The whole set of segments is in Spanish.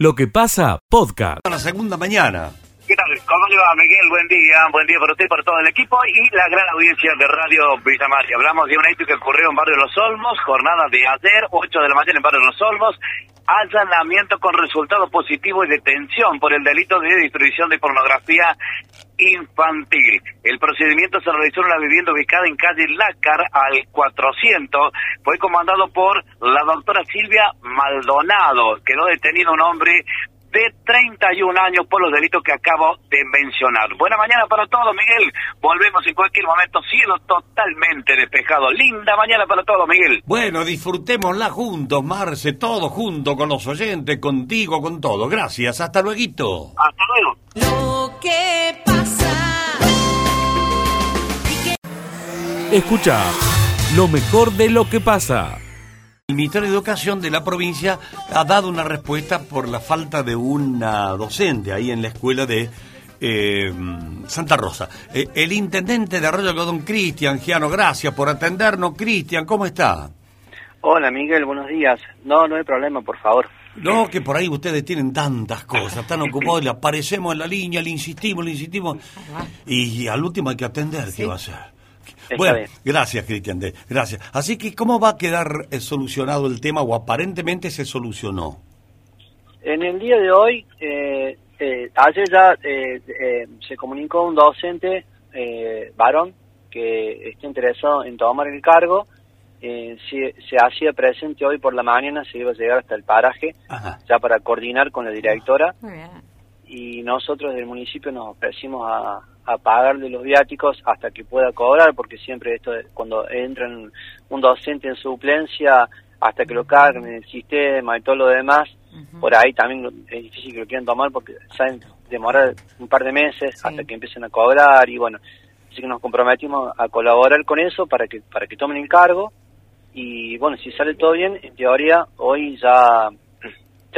Lo que pasa, podcast. A la segunda mañana. ¿Qué tal? ¿Cómo le va, Miguel? Buen día, buen día para usted y para todo el equipo y la gran audiencia de Radio Villa María. Hablamos de un hecho que ocurrió en Barrio Los Olmos, jornada de ayer, 8 de la mañana en Barrio Los Olmos, allanamiento con resultado positivo y detención por el delito de distribución de pornografía infantil. El procedimiento se realizó en una vivienda ubicada en calle Lácar al 400. Fue comandado por la doctora Silvia Maldonado. Quedó detenido un hombre de 31 años por los delitos que acabo de mencionar. Buena mañana para todos, Miguel. Volvemos en cualquier momento, cielo totalmente despejado. Linda mañana para todos, Miguel. Bueno, disfrutémosla juntos, Marce, todos juntos, con los oyentes, contigo, con todo. Gracias, hasta luego. Hasta luego. Lo que Escucha lo mejor de lo que pasa. El Ministerio de Educación de la provincia ha dado una respuesta por la falta de una docente ahí en la escuela de eh, Santa Rosa. Eh, el intendente de Arroyo Algodón, Cristian Giano, gracias por atendernos. Cristian, ¿cómo está? Hola Miguel, buenos días. No, no hay problema, por favor. No, que por ahí ustedes tienen tantas cosas, están ocupados, le aparecemos en la línea, le insistimos, le insistimos, y al último hay que atender, ¿qué va a hacer? Está Bueno, bien. gracias Cristian, gracias. Así que, ¿cómo va a quedar eh, solucionado el tema o aparentemente se solucionó? En el día de hoy, eh, eh, ayer ya eh, eh, se comunicó un docente eh, varón que está interesado en tomar el cargo. Eh, se, se hacía presente hoy por la mañana, se iba a llegar hasta el paraje Ajá. ya para coordinar con la directora Muy bien. y nosotros del municipio nos ofrecimos a, a pagarle los viáticos hasta que pueda cobrar, porque siempre esto cuando entran un docente en suplencia, hasta que lo carguen en el sistema y todo lo demás, por ahí también es difícil que lo quieran tomar porque saben demorar un par de meses hasta que empiecen a cobrar y bueno, así que nos comprometimos a colaborar con eso para que para que tomen el cargo y bueno, si sale todo bien, en teoría hoy ya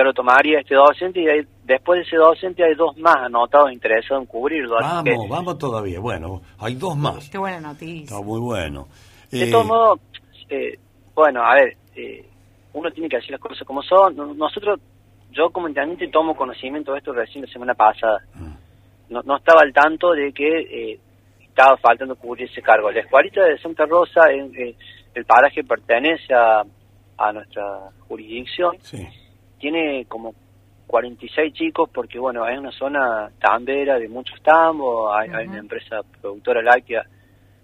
lo tomaría este docente y hay- después de ese docente hay dos más anotados interesados en cubrirlo. que, Vamos, vamos todavía. Bueno, hay dos más. Qué buena noticia. Está muy bueno. de Eh, todos modos, eh, bueno, a ver, eh, uno tiene que decir las cosas como son. No- Nosotros, yo como intendente tomo conocimiento de esto recién la semana pasada. No, no estaba al tanto de que eh, estaba faltando cubrir ese cargo. La escuelita de Santa Rosa, en- eh, el paraje pertenece a, a nuestra jurisdicción. Sí. Tiene como 46 chicos porque bueno es una zona tambera de muchos tambos hay, hay una empresa productora láctea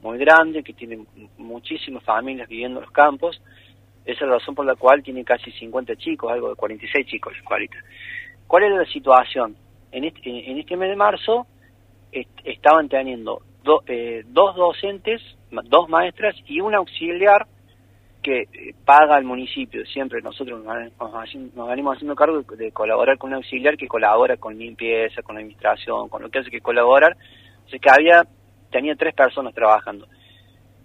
muy grande que tiene muchísimas familias viviendo en los campos. Esa es la razón por la cual tiene casi 50 chicos algo de 46 chicos la escuelita. ¿cuál era la situación? en este, en este mes de marzo est- estaban teniendo do- eh, dos docentes dos maestras y un auxiliar que eh, paga el municipio. Siempre nosotros nos, venimos haciendo cargo de, colaborar con un auxiliar que colabora con limpieza, con la administración, con lo que hace que colaborar. O sea que había, tenía tres personas trabajando.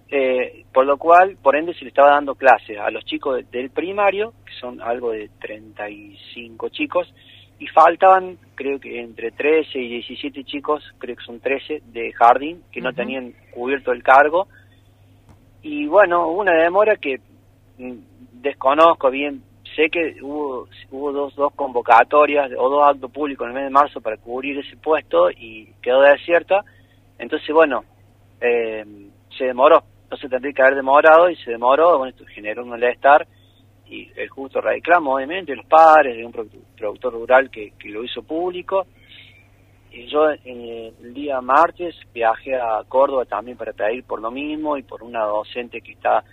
Eh, por lo cual, por ende, se le estaba dando clases a los chicos de- del primario, que son algo de 35 chicos, y faltaban, creo que entre 13 y 17 chicos, creo que son 13 de jardín, que no tenían cubierto el cargo. Y bueno, hubo una demora que desconozco bien. Sé que hubo, hubo dos, dos convocatorias o dos actos públicos en el mes de marzo para cubrir ese puesto y quedó desierta. Entonces, bueno, eh, se demoró. Se tendría que haber demorado y se demoró. Bueno, esto generó un malestar y el justo reclamo, obviamente, los padres, de un produ- productor rural que, que lo hizo público. Y yo eh, el día martes viajé a Córdoba también para pedir por lo mismo y por una docente que está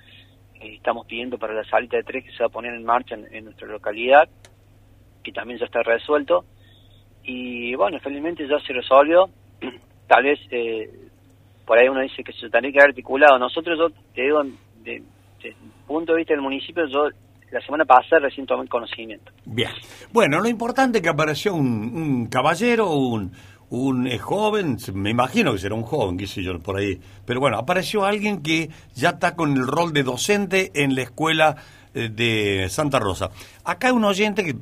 estamos pidiendo para la salita de tres que se va a poner en marcha en, nuestra localidad, que también ya está resuelto. Y bueno, felizmente ya se resolvió. Tal vez eh, por ahí uno dice que se tendría que haber articulado. Nosotros, yo te digo, de, de punto de vista del municipio, yo la semana pasada recién tomé conocimiento. Bien. Bueno, lo importante es que apareció un caballero, un, un eh, joven, me imagino que será un joven, qué sé yo, por ahí. Pero bueno, apareció alguien que ya está con el rol de docente en la escuela eh, de Santa Rosa. Acá hay un oyente que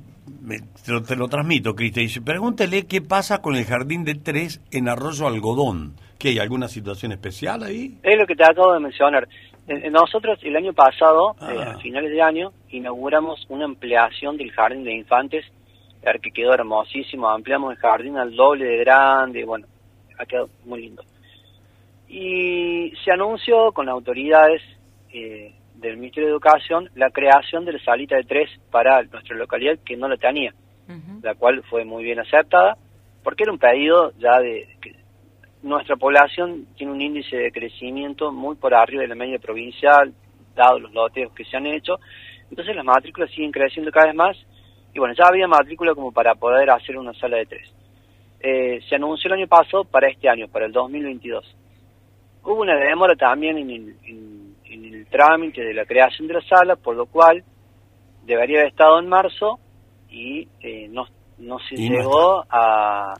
me- te, lo, te lo transmito, Cristian, dice, pregúntele qué pasa con el jardín de tres en Arroyo Algodón. ¿Que hay alguna situación especial ahí? Es lo que te acabo de mencionar. Eh, eh, Nosotros el año pasado, Ah. eh, a finales de año, inauguramos una ampliación del jardín de infantes que quedó hermosísimo, ampliamos el jardín al doble de grande, bueno, ha quedado muy lindo. Y se anunció con las autoridades eh, del Ministerio de Educación la creación de la salita de tres para nuestra localidad que no la tenía, la cual fue muy bien aceptada, porque era un pedido ya de que nuestra población tiene un índice de crecimiento muy por arriba de la media provincial, dado los loteos que se han hecho, entonces las matrículas siguen creciendo cada vez más, y bueno, ya había matrícula como para poder hacer una sala de tres. Eh, se anunció el año pasado para este año, para el 2022. Hubo una demora también en el, en, en el trámite de la creación de la sala, por lo cual debería haber estado en marzo y eh, no, no se Y no llegó a...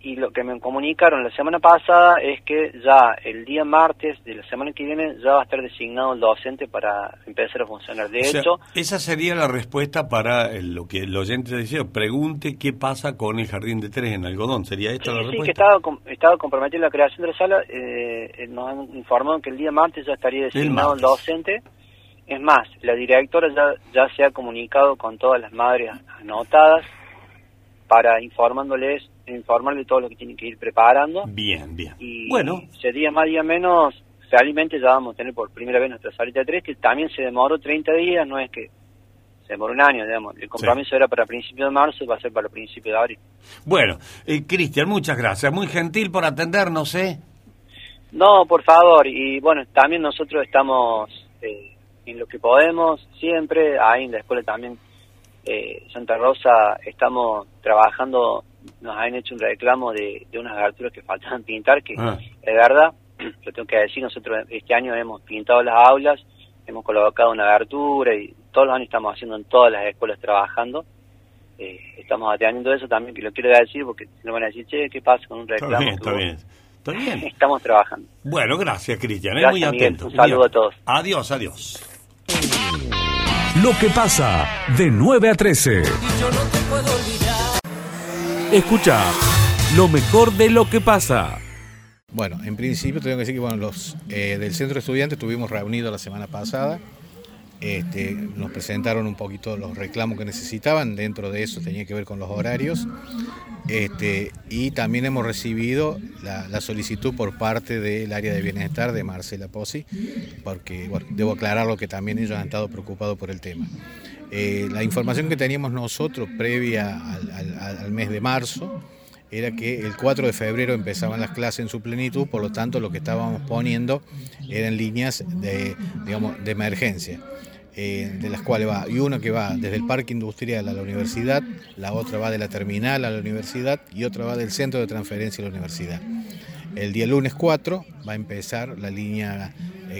Y lo que me comunicaron la semana pasada es que ya el día martes de la semana que viene ya va a estar designado el docente para empezar a funcionar. De O sea, hecho, esa sería la respuesta para el- lo que el oyente decía. Pregunte qué pasa con el jardín de tres en algodón. ¿Sería esta la Sí, sí, respuesta? que estaba, estaba comprometido en la creación de la sala. eh, eh, nos han informado que el día martes ya estaría designado el, martes. docente. Es más, la directora ya, ya se ha comunicado con todas las madres anotadas para informándoles, informarles todo lo que tienen que ir preparando. Bien, bien. Y Bueno, sería más día menos, realmente ya vamos a tener por primera vez nuestra salita de tres, que también se demoró 30 días, no es que se demoró un año, digamos. El compromiso era para principios de marzo y va a ser para principios de abril. bueno. Eh, Cristian, muchas gracias. Muy gentil por atendernos, ¿eh? No, por favor, y bueno, también nosotros estamos eh, en lo que podemos, siempre, ahí en la escuela también, eh, Santa Rosa, estamos trabajando, nos han hecho un reclamo de, de unas aberturas que faltaban pintar, que Ah. es verdad, lo tengo que decir, nosotros este año hemos pintado las aulas, hemos colocado una abertura y todos los años estamos haciendo en todas las escuelas trabajando. Eh, estamos atendiendo eso también, que lo quiero decir porque no van a decir, che, ¿qué pasa con un Está reclamo? bien, está hubo?". bien. Está bien. Estamos trabajando. Bueno, gracias, Cristian. Gracias, Muy Miguel. atento. Un saludo a todos. Adiós, adiós. Lo que pasa de 9 a 13. Escucha lo mejor de lo que pasa. Bueno, en principio tengo que decir que bueno, los eh, del centro de estudiantes estuvimos reunidos la semana pasada. Este, nos presentaron un poquito los reclamos que necesitaban, dentro de eso tenía que ver con los horarios. Este, y también hemos recibido la, solicitud por parte del área de bienestar de Marcela Pozzi, porque bueno, debo aclararlo que también ellos han estado preocupados por el tema. Eh, la información que teníamos nosotros previa al, mes de marzo era que el 4 de febrero empezaban las clases en su plenitud, por lo tanto lo que estábamos poniendo eran líneas de, digamos, de emergencia, eh, de las cuales va, y una que va desde el parque industrial a la universidad, la otra va de la terminal a la universidad y otra va del centro de transferencia a la universidad. El día lunes 4 va a empezar la línea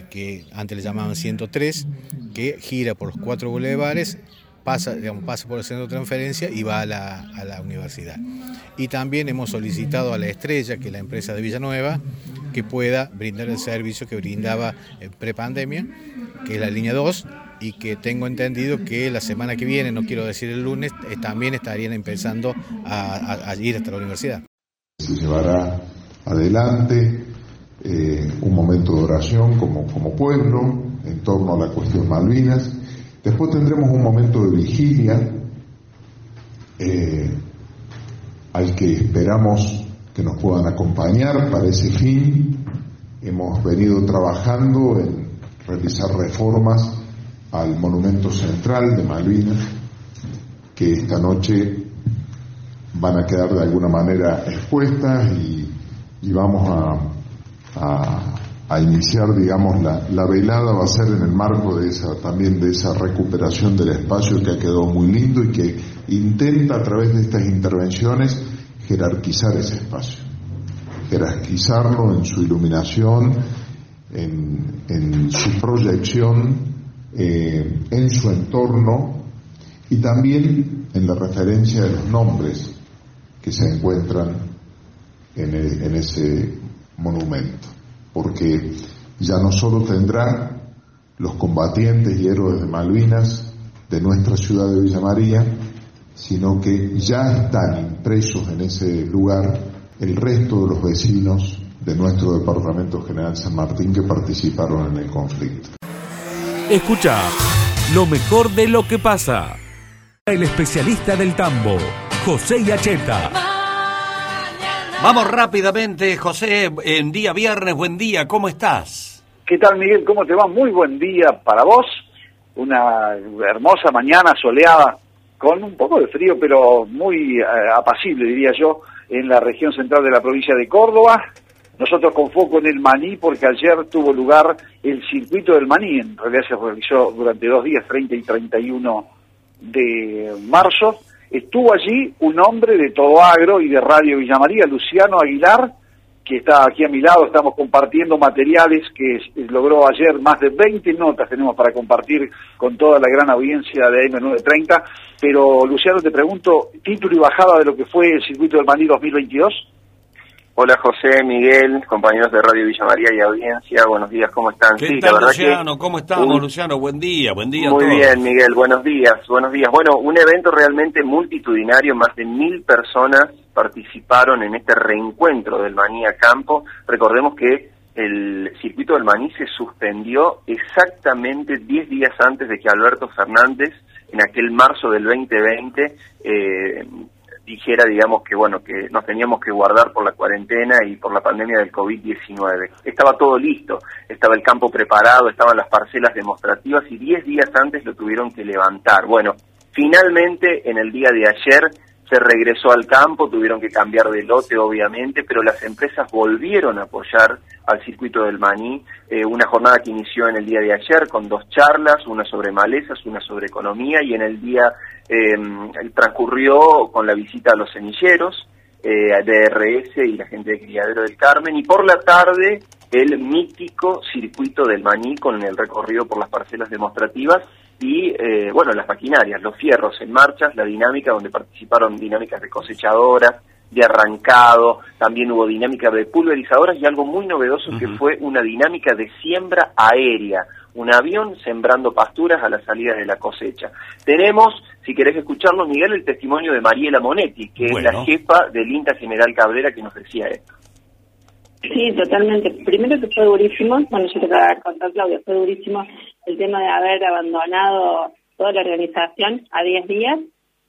que antes le llamaban 103, que gira por los cuatro bulevares, pasa, digamos, pasa por el centro de transferencia y va a la, a la universidad. Y también hemos solicitado a la Estrella, que es la empresa de Villanueva, que pueda brindar el servicio que brindaba en prepandemia, que es la línea 2, y que tengo entendido que la semana que viene, no quiero decir el lunes, eh, también estarían empezando a- a ir hasta la universidad. se llevará adelante eh, un momento de oración como, como pueblo en torno a la cuestión Malvinas. Después tendremos un momento de vigilia eh, al que esperamos que nos puedan acompañar para ese fin. Hemos venido trabajando en realizar reformas al monumento central de Malvinas, que esta noche van a quedar de alguna manera expuestas y, y vamos a, a- iniciar, digamos, la, la velada va a ser en el marco de esa, también de esa recuperación del espacio que ha quedado muy lindo y que intenta a través de estas intervenciones jerarquizar ese espacio, jerarquizarlo en su iluminación, en, en su proyección, eh, en su entorno y también en la referencia de los nombres que se encuentran en, e- en ese monumento, porque ya no solo tendrá los combatientes y héroes de Malvinas de nuestra ciudad de Villa María, sino que ya están impresos en ese lugar el resto de los vecinos de nuestro Departamento General San Martín que participaron en el conflicto. Escucha lo mejor de lo que pasa. El especialista del tambo, José Yacheta. Vamos rápidamente, José, en día viernes, buen día, ¿cómo estás? ¿Qué tal, Miguel? ¿Cómo te va? Muy buen día para vos. Una hermosa mañana soleada, con un poco de frío, pero muy eh, apacible, diría yo, en la región central de la provincia de Córdoba. Nosotros con foco en el maní, porque ayer tuvo lugar el circuito del maní. En realidad se realizó durante dos días, 30 y 31 de marzo. Estuvo allí un hombre de Todo Agro y de Radio Villa María, Luciano Aguilar, que está aquí a mi lado, estamos compartiendo materiales que logró ayer, más de 20 notas tenemos para compartir con toda la gran audiencia de M930, pero Luciano te pregunto, título y bajada de lo que fue el circuito del Maní 2022. Hola José, Miguel, compañeros de Radio Villa María y audiencia, buenos días, ¿cómo están? ¿Qué Sí, tal, la verdad Luciano? que ¿Cómo estamos, un- Luciano? Buen día, buen día a Muy todos. bien, Miguel, buenos días, buenos días. Bueno, un evento realmente multitudinario, más de mil personas participaron en este reencuentro del Maní a Campo. Recordemos que el circuito del Maní se suspendió exactamente 10 días antes de que Alberto Fernández, en aquel marzo del 2020, eh, dijera, digamos, que bueno, que nos teníamos que guardar por la cuarentena y por la pandemia del COVID-19. Estaba todo listo, estaba el campo preparado, estaban las parcelas demostrativas y 10 días antes lo tuvieron que levantar. Bueno, finalmente en el día de ayer se regresó al campo, tuvieron que cambiar de lote obviamente, pero las empresas volvieron a apoyar al circuito del maní, eh, una jornada que inició en el día de ayer con dos charlas, una sobre malezas, una sobre economía y en el día eh, transcurrió con la visita a los semilleros, eh, DRS y la gente de Criadero del Carmen y por la tarde el mítico circuito del maní con el recorrido por las parcelas demostrativas y eh, bueno las maquinarias, los fierros en marchas, la dinámica donde participaron dinámicas de cosechadoras, de arrancado, también hubo dinámica de pulverizadoras y algo muy novedoso que fue una dinámica de siembra aérea, un avión sembrando pasturas a la salida de la cosecha. Tenemos, si querés escucharlo, Miguel, el testimonio de Mariela Monetti, que es la jefa del INTA General Cabrera que nos decía esto. Sí, totalmente. Primero que fue durísimo, bueno, yo te voy a contar, Claudia, fue durísimo el tema de haber abandonado toda la organización a 10 días.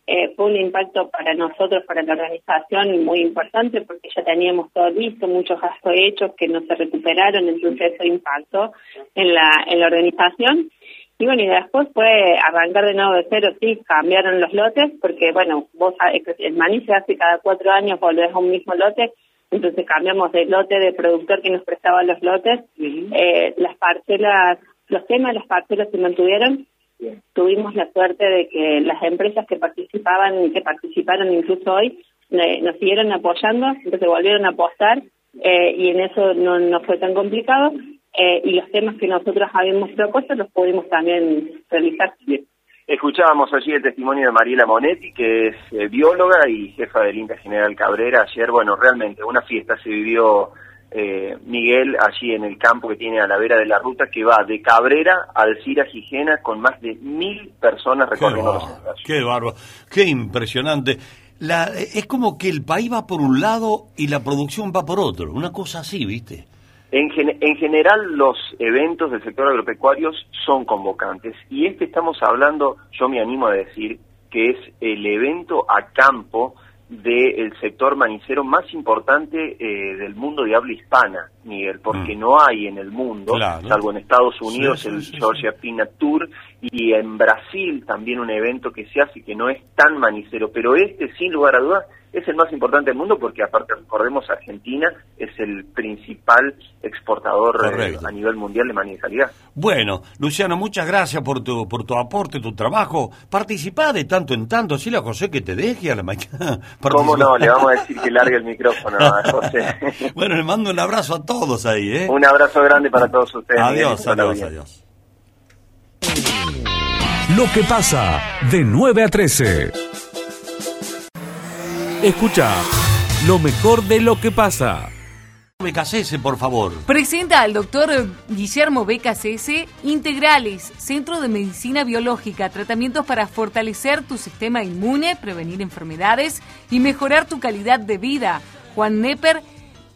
Eh, fue un impacto para nosotros, para la organización, muy importante porque ya teníamos todo listo, muchos gastos hechos que no se recuperaron, entonces eso impactó en la, en la organización. Y bueno, y después fue arrancar de nuevo de cero, sí, cambiaron los lotes, porque bueno, vos el maní se hace cada cuatro años, volvés a un mismo lote, entonces cambiamos de lote de productor que nos prestaba los lotes, eh, las parcelas, los temas de las parcelas se mantuvieron, tuvimos la suerte de que las empresas que participaban y que participaron incluso hoy eh, nos siguieron apoyando, entonces volvieron a apostar eh, y en eso no, no fue tan complicado eh, y los temas que nosotros habíamos propuesto los pudimos también realizar. Escuchábamos allí el testimonio de Mariela Monetti, que es eh, bióloga y jefa del INTA General Cabrera. Ayer, bueno, realmente una fiesta se vivió, eh, Miguel, allí en el campo que tiene a la vera de la ruta, que va de Cabrera a Alcira Gijena con más de mil personas recorriendo los qué bárbaro, qué impresionante. La, es como que el país va por un lado y la producción va por otro, una cosa así, ¿viste? En, gen- en general, los eventos del sector agropecuario son convocantes y este estamos hablando, yo me animo a decir, que es el evento a campo del sector manicero más importante eh, del mundo de habla hispana, Miguel, porque Mm. no hay en el mundo, Claro. salvo en Estados Unidos, Sí, sí, el sí, Georgia Peanut Tour, y en Brasil también un evento que se hace que no es tan manicero, pero este, sin lugar a dudas, es el más importante del mundo porque aparte recordemos Argentina es el principal exportador eh, Correcto. a nivel mundial de maní de calidad. Bueno, Luciano, muchas gracias por tu, por tu aporte, tu trabajo. Participá de tanto en tanto, así a José que te deje a la mañana. ¿Cómo no? Le vamos a decir que largue el micrófono a José. bueno, le mando un abrazo a todos ahí, ¿eh? un abrazo grande para todos ustedes. Adiós, la adiós, adiós. Lo que pasa de 9 a 13. Escucha lo mejor de lo que pasa. Becasese, por favor. Presenta al doctor Guillermo BKCS Integrales, Centro de Medicina Biológica, tratamientos para fortalecer tu sistema inmune, prevenir enfermedades y mejorar tu calidad de vida. Juan Nepper,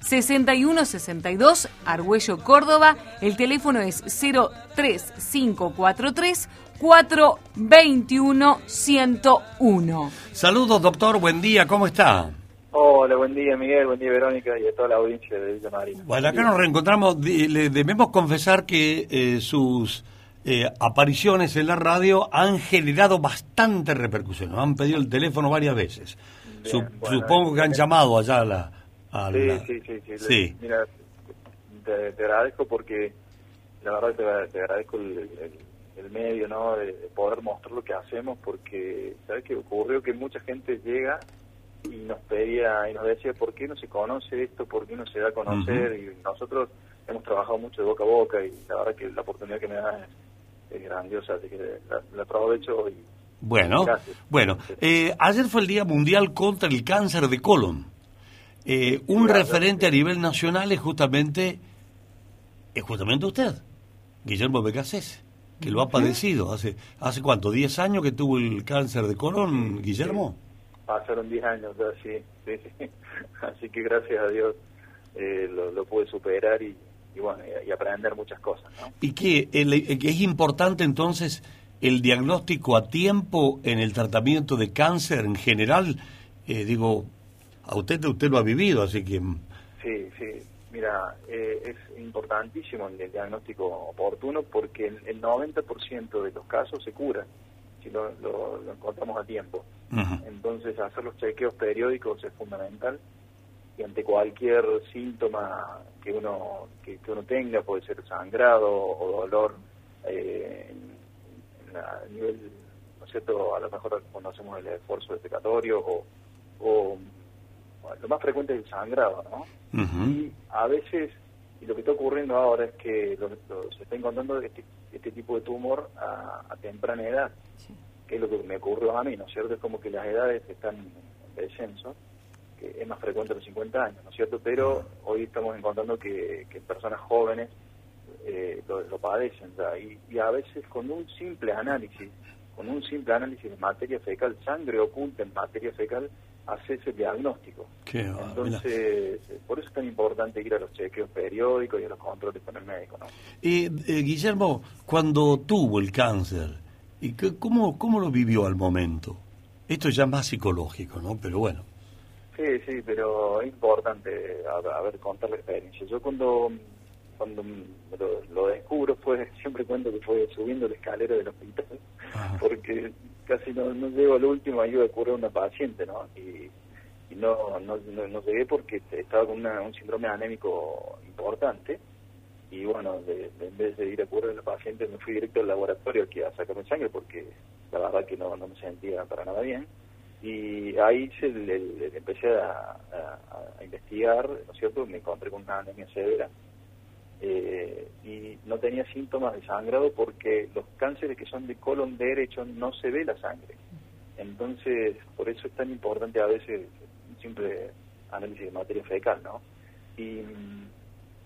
6162, Argüello, Córdoba. El teléfono es 03543 421 101. Saludos, doctor. Buen día. ¿Cómo está? Hola, buen día Miguel, buen día Verónica y a toda la audiencia de Villa Marina. Bueno, acá nos reencontramos. Le debemos confesar que eh, sus eh, apariciones en la radio han generado bastante repercusión. Nos han pedido el teléfono varias veces. Su- bueno, supongo que han llamado allá a la... a Sí, la- sí, sí, sí. Sí. Mira, te, te agradezco porque la verdad te, te agradezco el, el- el medio, ¿no? De, de poder mostrar lo que hacemos porque, ¿sabes qué ocurrió? Que mucha gente llega y nos pedía y nos decía, ¿por qué no se conoce esto? ¿Por qué no se da a conocer? Y nosotros hemos trabajado mucho de boca a boca y la verdad que la oportunidad que me da es, es grandiosa, así que la, la aprovecho y Bueno, Gracias. bueno. eh, ayer fue el Día Mundial contra el Cáncer de Colon. Eh, un gracias. referente a nivel nacional es justamente, es justamente usted, Guillermo Becasés, que lo ha padecido. ¿Hace hace cuánto? ¿10 años que tuvo el cáncer de colon, Guillermo? pasaron 10 años ya, sí, sí, sí. Así que gracias a Dios eh, lo, lo pude superar y, y bueno, y, y aprender muchas cosas, ¿no? ¿Y que es importante entonces el diagnóstico a tiempo en el tratamiento de cáncer en general? Eh, digo, a usted usted lo ha vivido, así que... Sí, sí. Mira, eh, es importantísimo el, el diagnóstico oportuno porque el, el 90% de los casos se curan si lo, lo- lo encontramos a tiempo. Entonces, hacer los chequeos periódicos es fundamental y ante cualquier síntoma que uno que, que uno tenga, puede ser sangrado o dolor eh, en- en la- a nivel, ¿no es cierto? A lo mejor cuando hacemos el esfuerzo defecatorio o, o lo más frecuente es el sangrado, ¿no? Y a veces, y lo que está ocurriendo ahora es que lo- lo- se está encontrando este, este tipo de tumor a, a temprana edad, que es lo que me ocurrió a mí, ¿no es cierto? Es como que las edades están en descenso, que es más frecuente a los 50 años, ¿no es cierto? Pero hoy estamos encontrando que, que personas jóvenes eh, lo, lo padecen ya, y, y a veces con un simple análisis, con un simple análisis de materia fecal, sangre oculta en materia fecal, hace ese diagnóstico. Qué va, Entonces, eh, por eso es tan importante ir a los chequeos periódicos y a los controles con el médico, ¿no? Eh, eh, Guillermo, cuando tuvo el cáncer, ¿y qué- cómo, ¿cómo lo vivió al momento? Esto ya es más psicológico, ¿no? Pero bueno. Sí, sí, pero es importante a, a ver contar la experiencia. Yo cuando cuando lo, lo descubro fue siempre cuento que fue subiendo la escalera del hospital porque casi no, no llego al último ahí iba a curar una paciente, ¿no? Y, no, no, no, no llegué porque estaba con una- un síndrome anémico importante y bueno, de- en vez de ir a curar a la paciente me fui directo al laboratorio aquí a sacarme sangre porque la verdad que no, no me sentía para nada bien y ahí se le- empecé a- a investigar, ¿no es cierto? Me encontré con una anemia severa eh, y no tenía síntomas de sangrado porque los cánceres que son de colon derecho no se ve la sangre. Entonces, por eso es tan importante a veces un simple análisis de materia fecal, ¿no? Y,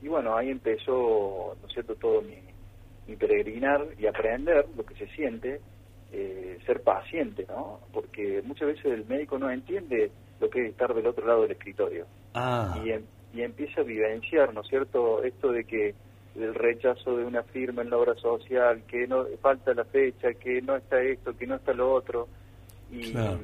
y bueno, ahí empezó, ¿no es cierto?, todo mi, mi peregrinar y aprender lo que se siente eh, ser paciente, ¿no? Porque muchas veces el médico no entiende lo que es estar del otro lado del escritorio Ah, y, em- y empieza a vivenciar, ¿no es cierto?, esto de que el rechazo de una firma en la obra social, que no falta la fecha, que no está esto, que no está lo otro, y, Claro.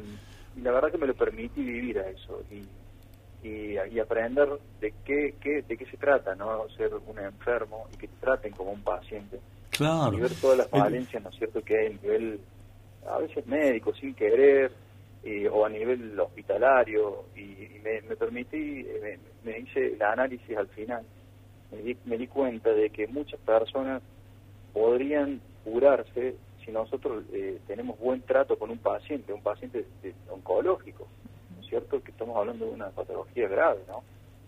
y la verdad que me lo permití vivir a eso y, y, y aprender de qué, qué, de qué se trata, ¿no?, ser un enfermo y que te traten como un paciente claro. y ver todas las falencias, ¿no es cierto?, que hay a nivel, a veces médico, sin querer, eh, o a nivel hospitalario, y, y me, me permití, eh, me, me hice el análisis al final, me di, me di cuenta de que muchas personas podrían curarse si nosotros eh, tenemos buen trato con un paciente, un paciente de- oncológico, ¿no es cierto?, que estamos hablando de una patología grave, ¿no?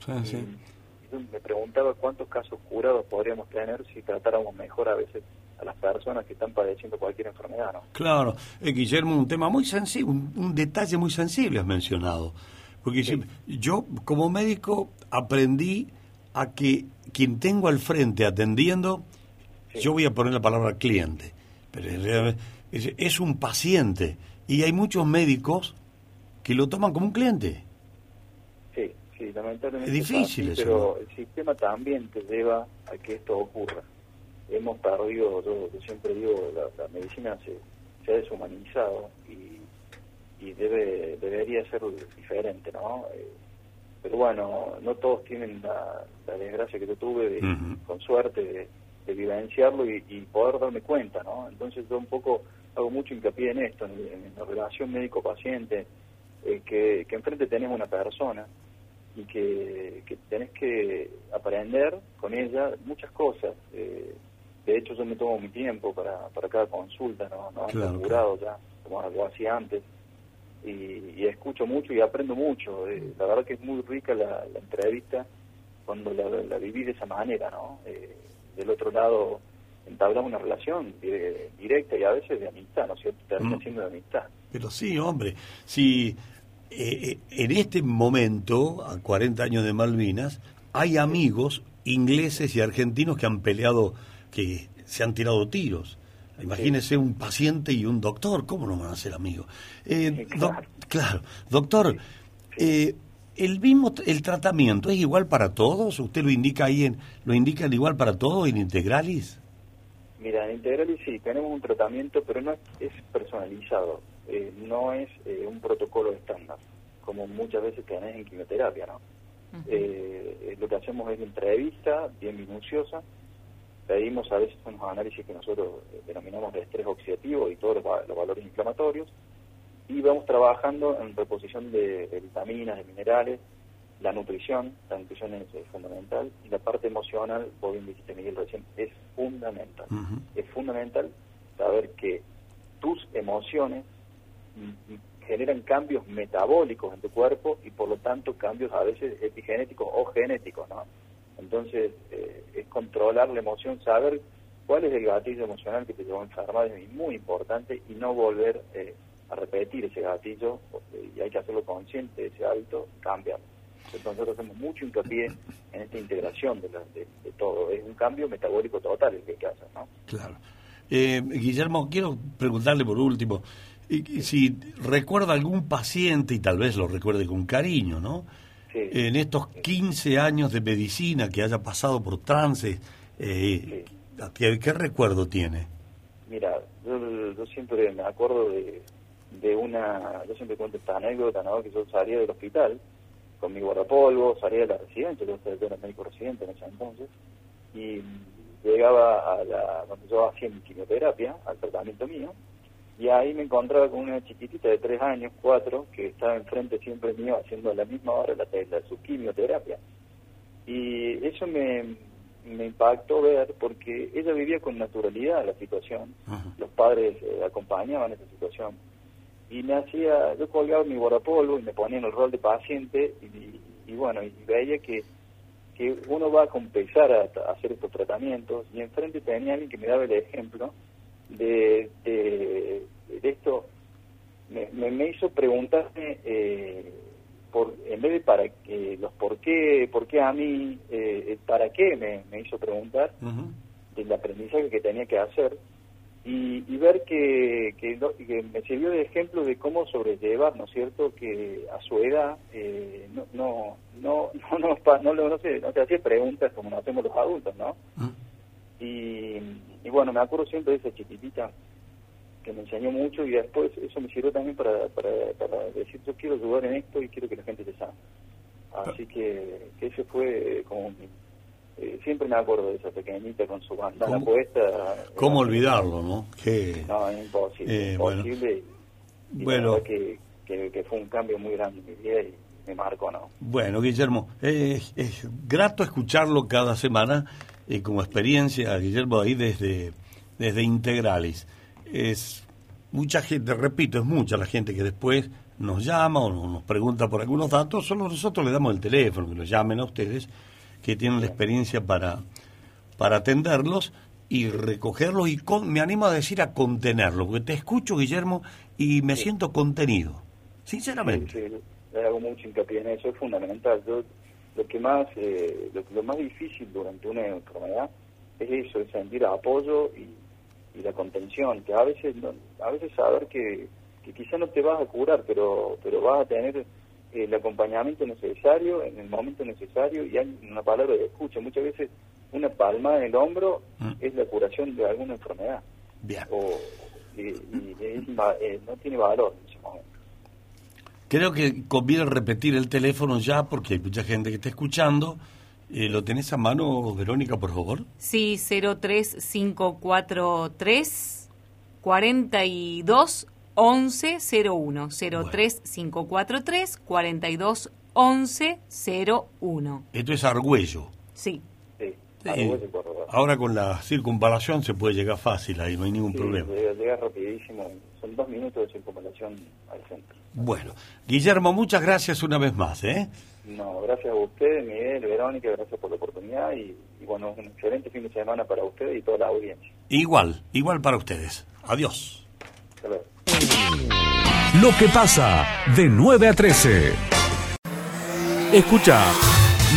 Sí, sí. Y yo me preguntaba cuántos casos curados podríamos tener si tratáramos mejor a veces a las personas que están padeciendo cualquier enfermedad, ¿no? Claro, eh, Guillermo, un tema muy sensible, un, un detalle muy sensible has mencionado. Porque si- yo, como médico, aprendí a que quien tengo al frente atendiendo, yo voy a poner la palabra cliente, pero en realidad es, es un paciente. Y hay muchos médicos que lo toman como un cliente. Sí, sí, lamentablemente. Es difícil así, eso, Pero el sistema también te lleva a que esto ocurra. hemos perdido, yo, yo siempre digo, la, la medicina se, se ha deshumanizado y, y debe debería ser diferente, ¿no? Eh, pero bueno, no todos tienen la, la desgracia que yo tuve, de, con suerte, de, de vivenciarlo y, y poder darme cuenta, ¿no? Entonces yo un poco hago mucho hincapié en esto, en, en la relación médico-paciente, eh, que, que enfrente tenés una persona y que, que tenés que aprender con ella muchas cosas. Eh, de hecho, yo me tomo mi tiempo para, para cada consulta, no, no Claro, apurado ya, como lo hacía antes. Y, y escucho mucho y aprendo mucho. Eh, la verdad que es muy rica la, la entrevista cuando la, la viví de esa manera, ¿no? Eh, del otro lado entablamos una relación dire- directa y a veces de amistad, ¿no es cierto? Termina Mm. siendo de amistad. Pero sí, hombre, si eh, eh, en este momento, a 40 años de Malvinas, hay amigos ingleses y argentinos que han peleado, que se han tirado tiros. Imagínese un paciente y un doctor, ¿cómo no van a ser amigos? Eh, doc- claro, doctor, eh, el mismo el tratamiento es igual para todos. Usted lo indica ahí en lo indican igual para todos en Integralis. Mira, en Integralis sí, tenemos un tratamiento, pero no es, es personalizado, eh, no es eh, un protocolo estándar, como muchas veces tenés en quimioterapia, ¿no? Eh, lo que hacemos es entrevista bien minuciosa, pedimos a veces unos análisis que nosotros eh, denominamos de estrés oxidativo y todos los, va- los valores inflamatorios, y vamos trabajando en reposición de, de vitaminas, de minerales, la nutrición, la nutrición es, fundamental, y la parte emocional, vos bien dijiste Miguel recién, es fundamental. Es fundamental saber que tus emociones mm, mm, generan cambios metabólicos en tu cuerpo y por lo tanto cambios a veces epigenéticos o genéticos, ¿no? Entonces eh, es controlar la emoción, saber cuál es el gatillo emocional que te llevó a enfermar es muy importante y no volver eh, a repetir ese gatillo y hay que hacerlo consciente de ese hábito, cambiarlo. Entonces nosotros hacemos mucho hincapié en esta integración de, la- de- todo. Es un cambio metabólico total el que hay que hacer, ¿no? Claro. Eh, Guillermo, quiero preguntarle por último, y si recuerda algún paciente, y tal vez lo recuerde con cariño, ¿no? En estos 15 años de medicina que haya pasado por trance, eh, ¿qué, qué recuerdo tiene? Mira, yo, yo siempre me acuerdo de, de una, yo siempre cuento esta anécdota, ¿no? Que yo salía del hospital con mi guardapolvo, salía de la residencia, yo yo era médico residente en ese entonces, y llegaba a la, donde yo hacía mi quimioterapia, al tratamiento mío, y ahí me encontraba con una chiquitita de tres años, cuatro, que estaba enfrente siempre mío haciendo a la misma hora la, la, su quimioterapia. Y eso me, me impactó ver porque ella vivía con naturalidad la situación, los padres eh, acompañaban esa situación. Y me hacía, yo colgaba mi guardapolvo y me ponía en el rol de paciente y, y bueno, y veía que, que uno va a compensar a, a hacer estos tratamientos. Y enfrente tenía alguien que me daba el ejemplo de, de, de esto, me, me, me hizo preguntarme eh, por, en vez de para eh, los por qué, por qué a mí, eh, para qué me, me hizo preguntar del aprendizaje que tenía que hacer y, y ver que, que, que me sirvió de ejemplo de cómo sobrellevar, ¿no es cierto?, que a su edad eh, no, no, no, no, no, no, no, no se, no se hacía preguntas como nos hacemos los adultos, ¿no? Y, y bueno, me acuerdo siempre de esa chiquitita que me enseñó mucho y después eso me sirvió también para, para, para decir yo quiero ayudar en esto y quiero que la gente se sane. Así que, que ese fue como mi- eh, siempre me acuerdo de esa pequeñita con su bandana ¿Cómo? puesta. ¿Cómo olvidarlo, no? Que, No, es imposible, Eh, bueno. imposible. Y, y Bueno. que, que, que fue un cambio muy grande en mi vida y me marcó, ¿no? Bueno, Guillermo, es, es grato escucharlo cada semana eh, como experiencia, Guillermo, ahí desde, desde Integralis. Es mucha gente, repito, es mucha la gente que después nos llama o nos pregunta por algunos datos, solo nosotros le damos el teléfono, que los llamen a ustedes, que tienen la experiencia para, para atenderlos y recogerlos y con- me animo a decir a contenerlos, porque te escucho, Guillermo, y me siento contenido, sinceramente. Sí, sí, le hago mucho hincapié en eso, es fundamental. Yo, lo que más eh, lo, lo más difícil durante una enfermedad es eso, es sentir apoyo y, y la contención, que a veces no- a veces saber que, que quizá no te vas a curar, pero pero vas a tener eh, el acompañamiento necesario en el momento necesario y hay una palabra de escucha. Muchas veces una palma en el hombro es la curación de alguna enfermedad. Bien. O, y, y es ma- eh, no tiene valor en ese momento. Creo que conviene repetir el teléfono ya porque hay mucha gente que está escuchando. Eh, ¿Lo tenés a mano, Verónica, por favor? Sí, 03543 42 11 01. 03543 42 11 01. Esto es Argüello. Sí. Sí. Argüello. Ahora con la circunvalación se puede llegar fácil ahí, no hay ningún Sí, problema. llega, llega rapidísimo, son dos minutos de circunvalación al centro. Bueno, Guillermo, muchas gracias una vez más, ¿eh? No, gracias a usted, Miguel, Verónica, gracias por la oportunidad y, y bueno, un excelente fin de semana para usted y toda la audiencia. Igual, igual para ustedes. Adiós. Hasta luego. Lo que pasa de 9 a 13. Escucha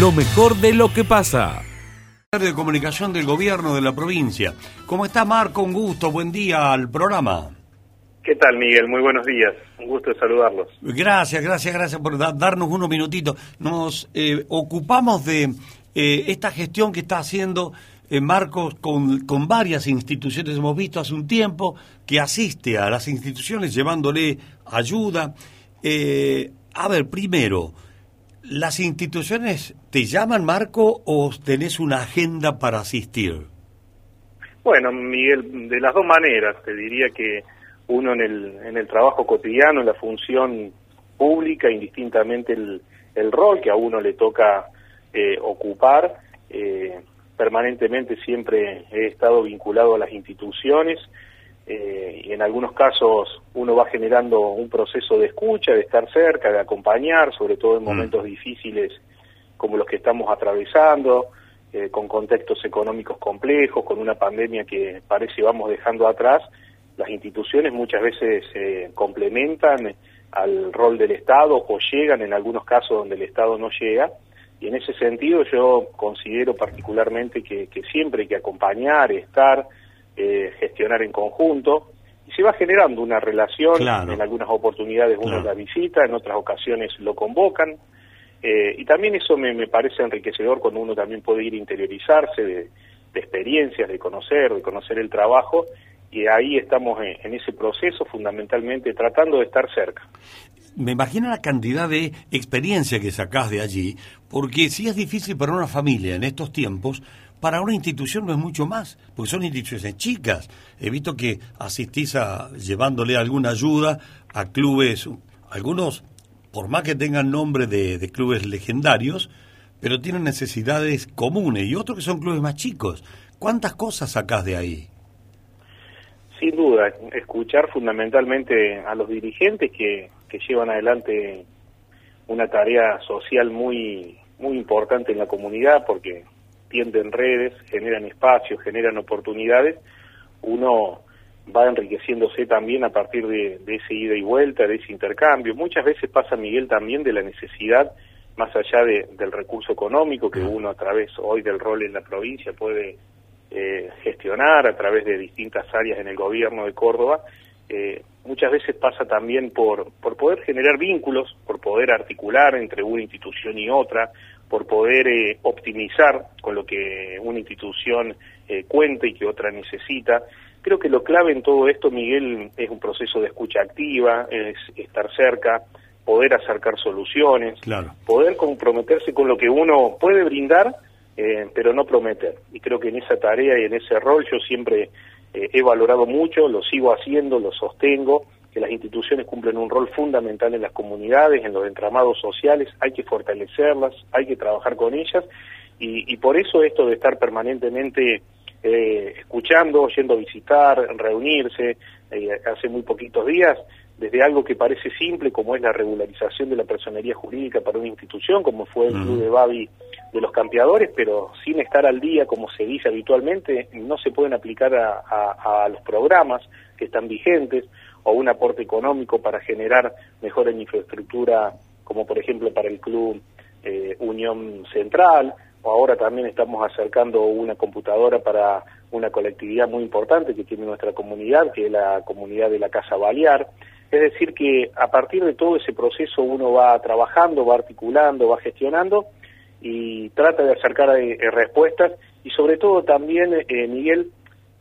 lo mejor de lo que pasa. de comunicación del gobierno de la provincia. ¿Cómo está Marco? Un gusto, buen día al programa. ¿Qué tal, Miguel? Muy buenos días. Un gusto de saludarlos. Gracias, gracias, gracias por da- darnos unos minutitos. Nos eh, ocupamos de eh, esta gestión que está haciendo eh, Marcos con, con varias instituciones. Hemos visto hace un tiempo que asiste a las instituciones llevándole ayuda. Eh, a ver, primero, ¿las instituciones te llaman, Marco, o tenés una agenda para asistir? Bueno, Miguel, de las dos maneras, te diría que uno en el, en el trabajo cotidiano, en la función pública, indistintamente el, el rol que a uno le toca eh, ocupar, eh, permanentemente siempre he estado vinculado a las instituciones eh, y en algunos casos uno va generando un proceso de escucha, de estar cerca, de acompañar, sobre todo en momentos difíciles como los que estamos atravesando, eh, con contextos económicos complejos, con una pandemia que parece vamos dejando atrás, las instituciones muchas veces se complementan al rol del Estado o llegan en algunos casos donde el Estado no llega. Y en ese sentido yo considero particularmente que, que siempre hay que acompañar, estar, eh, gestionar en conjunto. Y se va generando una relación, Claro. en algunas oportunidades uno Claro. la visita, en otras ocasiones lo convocan. Eh, y también eso me, me parece enriquecedor cuando uno también puede ir a interiorizarse de, de experiencias, de conocer, de conocer el trabajo, y ahí estamos en, ese proceso fundamentalmente tratando de estar cerca. Me imagino la cantidad de experiencia que sacás de allí, porque si es difícil para una familia en estos tiempos, para una institución no es mucho más, porque son instituciones chicas. He visto que asistís a llevándole alguna ayuda a clubes, algunos, por más que tengan nombre de, de clubes legendarios, pero tienen necesidades comunes, y otros que son clubes más chicos. ¿Cuántas cosas sacás de ahí? Sin duda, escuchar fundamentalmente a los dirigentes que, que llevan adelante una tarea social muy, muy importante en la comunidad porque tienden redes, generan espacios, generan oportunidades, uno va enriqueciéndose también a partir de, de ese ida y vuelta, de ese intercambio. Muchas veces pasa, Miguel, también de la necesidad, más allá de- del recurso económico que uno a través hoy del rol en la provincia puede eh, gestionar a través de distintas áreas en el gobierno de Córdoba, eh, muchas veces pasa también por, por poder generar vínculos, por poder articular entre una institución y otra, por poder eh, optimizar con lo que una institución eh, cuenta y que otra necesita. Creo que lo clave en todo esto, Miguel, es un proceso de escucha activa, es estar cerca, poder acercar soluciones, Claro. poder comprometerse con lo que uno puede brindar, eh, pero no prometer. Y creo que en esa tarea y en ese rol yo siempre eh, he valorado mucho, lo sigo haciendo, lo sostengo, que las instituciones cumplen un rol fundamental en las comunidades, en los entramados sociales, hay que fortalecerlas, hay que trabajar con ellas, y, y por eso esto de estar permanentemente eh, escuchando, yendo a visitar, reunirse, eh, hace muy poquitos días, desde algo que parece simple como es la regularización de la personería jurídica para una institución, como fue el Club de Babi de los campeadores, pero sin estar al día, como se dice habitualmente, no se pueden aplicar a, a- los programas que están vigentes o un aporte económico para generar mejora en infraestructura, como por ejemplo para el Club eh, Unión Central, o ahora también estamos acercando una computadora para una colectividad muy importante que tiene nuestra comunidad, que es la comunidad de la Casa Balear. Es decir, que a partir de todo ese proceso uno va trabajando, va articulando, va gestionando y trata de acercar eh, respuestas y sobre todo también, eh, Miguel,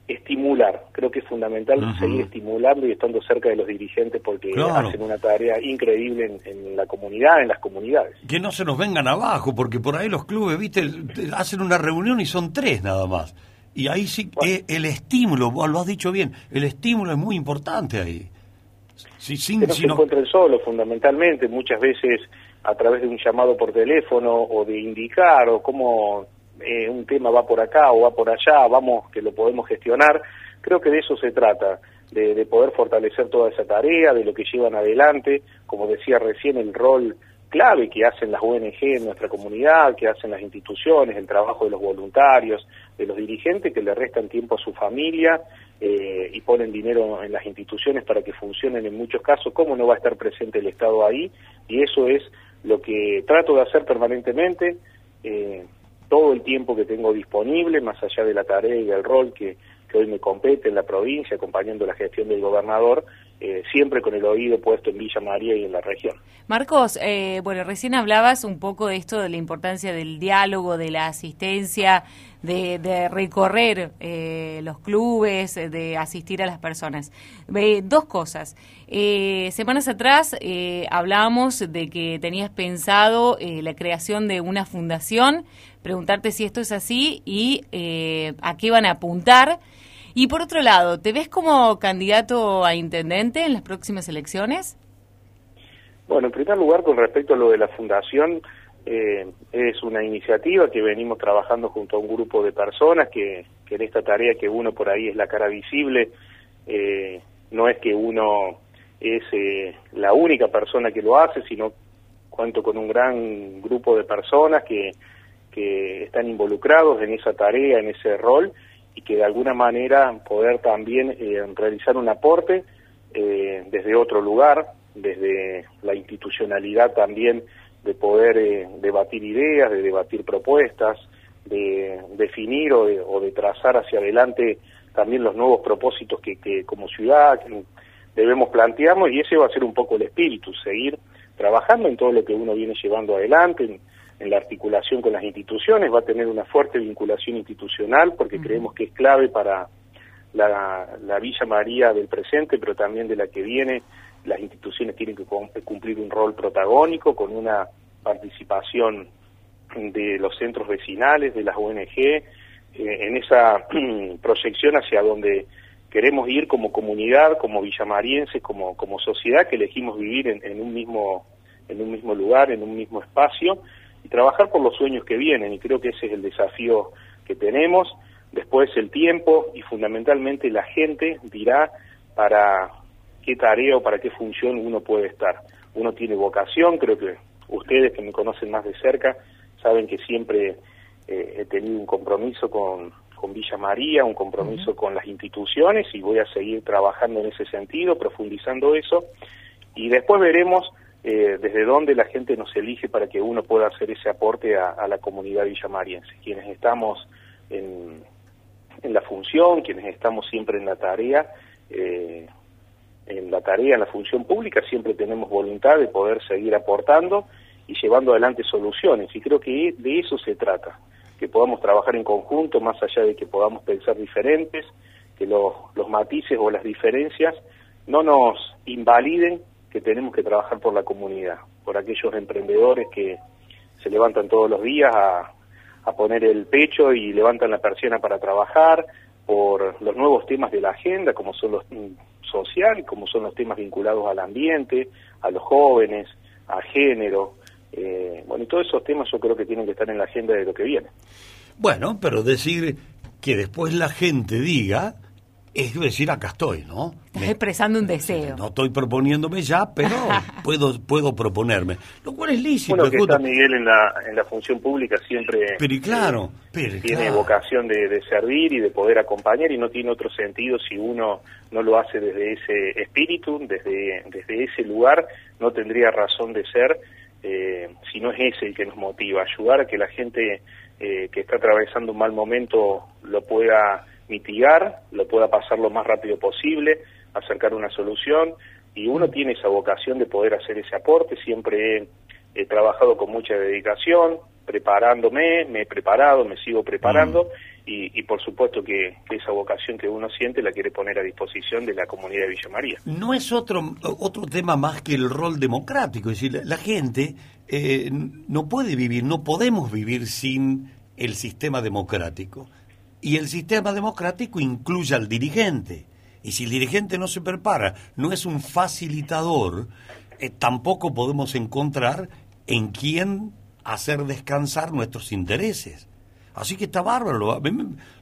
estimular. Creo que es fundamental seguir estimulando y estando cerca de los dirigentes porque Claro. hacen una tarea increíble en, en la comunidad, en las comunidades. Que no se nos vengan abajo, porque por ahí los clubes, viste, te- hacen una reunión y son tres nada más. Y ahí sí, eh, el estímulo, vos lo has dicho bien, el estímulo es muy importante ahí. Si, sin, que no si se no- encuentren solos, fundamentalmente, muchas veces a través de un llamado por teléfono o de indicar o cómo eh, un tema va por acá o va por allá, vamos que lo podemos gestionar. Creo que de eso se trata, de, de poder fortalecer toda esa tarea, de lo que llevan adelante, como decía recién, el rol clave que hacen las ONG en nuestra comunidad, que hacen las instituciones, el trabajo de los voluntarios, de los dirigentes que le restan tiempo a su familia eh, y ponen dinero en las instituciones para que funcionen en muchos casos, ¿cómo no va a estar presente el Estado ahí? Y eso es lo que trato de hacer permanentemente, eh, todo el tiempo que tengo disponible, más allá de la tarea y del rol que, que hoy me compete en la provincia, acompañando la gestión del gobernador, eh, siempre con el oído puesto en Villa María y en la región. Marcos, eh, bueno, recién hablabas un poco de esto, de la importancia del diálogo, de la asistencia, de, de recorrer eh, los clubes, eh, de asistir a las personas. Dos cosas. Eh, semanas atrás eh, hablábamos de que tenías pensado la creación de una fundación, preguntarte si esto es así y a qué van a apuntar. Y por otro lado, ¿te ves como candidato a intendente en las próximas elecciones? Bueno, en primer lugar, con respecto a lo de la fundación, eh, es una iniciativa que venimos trabajando junto a un grupo de personas que, en esta tarea que uno por ahí es la cara visible, eh, no es que uno es eh, la única persona que lo hace, sino cuento con un gran grupo de personas que, que están involucrados en esa tarea, en ese rol, y que de alguna manera poder también eh, realizar un aporte eh, desde otro lugar, desde la institucionalidad también de poder eh, debatir ideas, de debatir propuestas, de definir o de, o de trazar hacia adelante también los nuevos propósitos que, que como ciudad debemos plantearnos y ese va a ser un poco el espíritu, seguir trabajando en todo lo que uno viene llevando adelante, en, en la articulación con las instituciones, va a tener una fuerte vinculación institucional porque creemos que es clave para la, la Villa María del presente, pero también de la que viene. Las instituciones tienen que cum- cumplir un rol protagónico con una participación de los centros vecinales, de las ONG, eh, en esa proyección hacia donde queremos ir como comunidad, como villamarienses, como, como sociedad que elegimos vivir en, en un mismo en un mismo lugar, en un mismo espacio y trabajar por los sueños que vienen y creo que ese es el desafío que tenemos. Después el tiempo y fundamentalmente la gente dirá para qué tarea o para qué función uno puede estar. Uno tiene vocación, creo que ustedes que me conocen más de cerca saben que siempre eh, he tenido un compromiso con, con Villa María, un compromiso con las instituciones y voy a seguir trabajando en ese sentido, profundizando eso y después veremos eh, desde dónde la gente nos elige para que uno pueda hacer ese aporte a, a la comunidad villamariense. Quienes estamos en, en la función, quienes estamos siempre en la tarea, eh, en la tarea, en la función pública, siempre tenemos voluntad de poder seguir aportando y llevando adelante soluciones. Y creo que de eso se trata, que podamos trabajar en conjunto, más allá de que podamos pensar diferentes, que los, los matices o las diferencias no nos invaliden que tenemos que trabajar por la comunidad, por aquellos emprendedores que se levantan todos los días a, poner el pecho y levantan la persiana para trabajar, por los nuevos temas de la agenda, como son los mm, social, como son los temas vinculados al ambiente, a los jóvenes, a género, eh, bueno, y todos esos temas yo creo que tienen que estar en la agenda de lo que viene. Bueno, pero decir que después la gente diga, es decir, acá estoy, ¿no? Estás expresando un deseo. No estoy proponiéndome ya, pero puedo puedo proponerme. Lo cual es lícito. Bueno, que está Miguel en la, en la función pública siempre Pero y claro, pero y tiene claro. vocación de, de servir y de poder acompañar y no tiene otro sentido si uno no lo hace desde ese espíritu, desde, desde ese lugar, no tendría razón de ser eh, si no es ese el que nos motiva, ayudar a que la gente eh, que está atravesando un mal momento lo pueda mitigar, lo pueda pasar lo más rápido posible, acercar una solución y uno tiene esa vocación de poder hacer ese aporte, siempre he, he trabajado con mucha dedicación, preparándome, me he preparado, me sigo preparando y, y por supuesto que, que esa vocación que uno siente la quiere poner a disposición de la comunidad de Villa María. No es otro, otro tema más que el rol democrático, es decir, la, la gente eh, no puede vivir, no podemos vivir sin el sistema democrático. Y el sistema democrático incluye al dirigente. Y si el dirigente no se prepara, no es un facilitador, eh, tampoco podemos encontrar en quién hacer descansar nuestros intereses. Así que está bárbaro,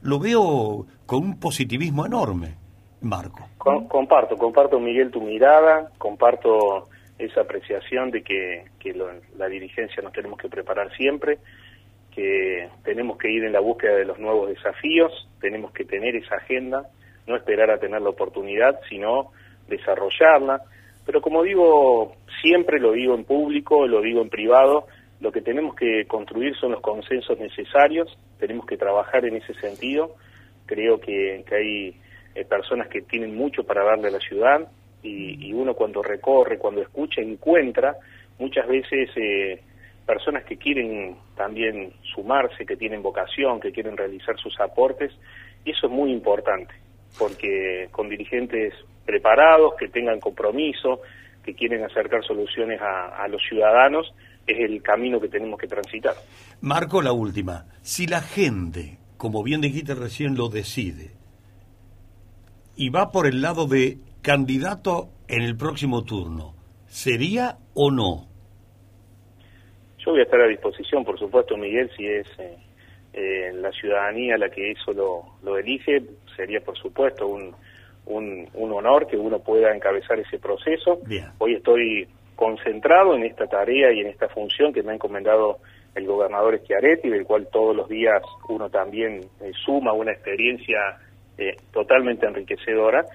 lo, veo con un positivismo enorme, Marco. Com- comparto, comparto Miguel tu mirada, comparto esa apreciación de que, la dirigencia nos tenemos que preparar siempre, que tenemos que ir en la búsqueda de los nuevos desafíos, tenemos que tener esa agenda, no esperar a tener la oportunidad, sino desarrollarla. Pero como digo, siempre lo digo en público, lo digo en privado, lo que tenemos que construir son los consensos necesarios, tenemos que trabajar en ese sentido. Creo que, hay eh, personas que tienen mucho para darle a la ciudad y, y uno cuando recorre, cuando escucha, encuentra muchas veces eh, personas que quieren también sumarse, que tienen vocación, que quieren realizar sus aportes y eso es muy importante porque con dirigentes preparados, que tengan compromiso, que quieren acercar soluciones a, a los ciudadanos, es el camino que tenemos que transitar. Marco, la última. Si la gente, como bien dijiste recién, lo decide y va por el lado de candidato en el próximo turno, ¿sería o no? Yo voy a estar a disposición, por supuesto, Miguel, si es eh, eh, la ciudadanía la que eso lo, lo elige, sería por supuesto un, un, un honor que uno pueda encabezar ese proceso. Bien. Hoy estoy concentrado en esta tarea y en esta función que me ha encomendado el gobernador Schiaretti, del cual todos los días uno también eh, suma una experiencia eh, totalmente enriquecedora,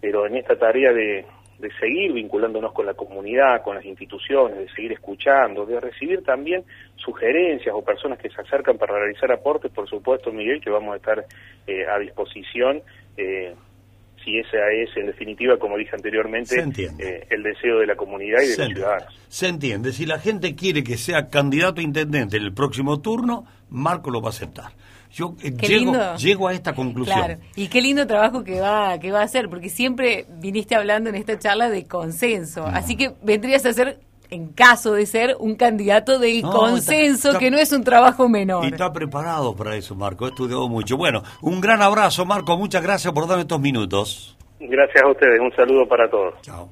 pero en esta tarea de, de seguir vinculándonos con la comunidad, con las instituciones, de seguir escuchando, de recibir también sugerencias o personas que se acercan para realizar aportes, por supuesto, Miguel, que vamos a estar eh, a disposición. eh, si esa es, en definitiva, como dije anteriormente, eh, el deseo de la comunidad y de Se los entiende. ciudadanos. Se entiende. Si la gente quiere que sea candidato a intendente en el próximo turno, Marco lo va a aceptar. Yo eh, llego, lindo. llego a esta conclusión. Claro, y qué lindo trabajo que va, que va a hacer, porque siempre viniste hablando en esta charla de consenso, así que vendrías a ser, en caso de ser, un candidato del No, consenso, está- está- que no es un trabajo menor. Y está preparado para eso, Marco. He estudiado mucho. Bueno, un gran abrazo, Marco. Muchas gracias por darme estos minutos. Gracias a ustedes, un saludo para todos. Chao.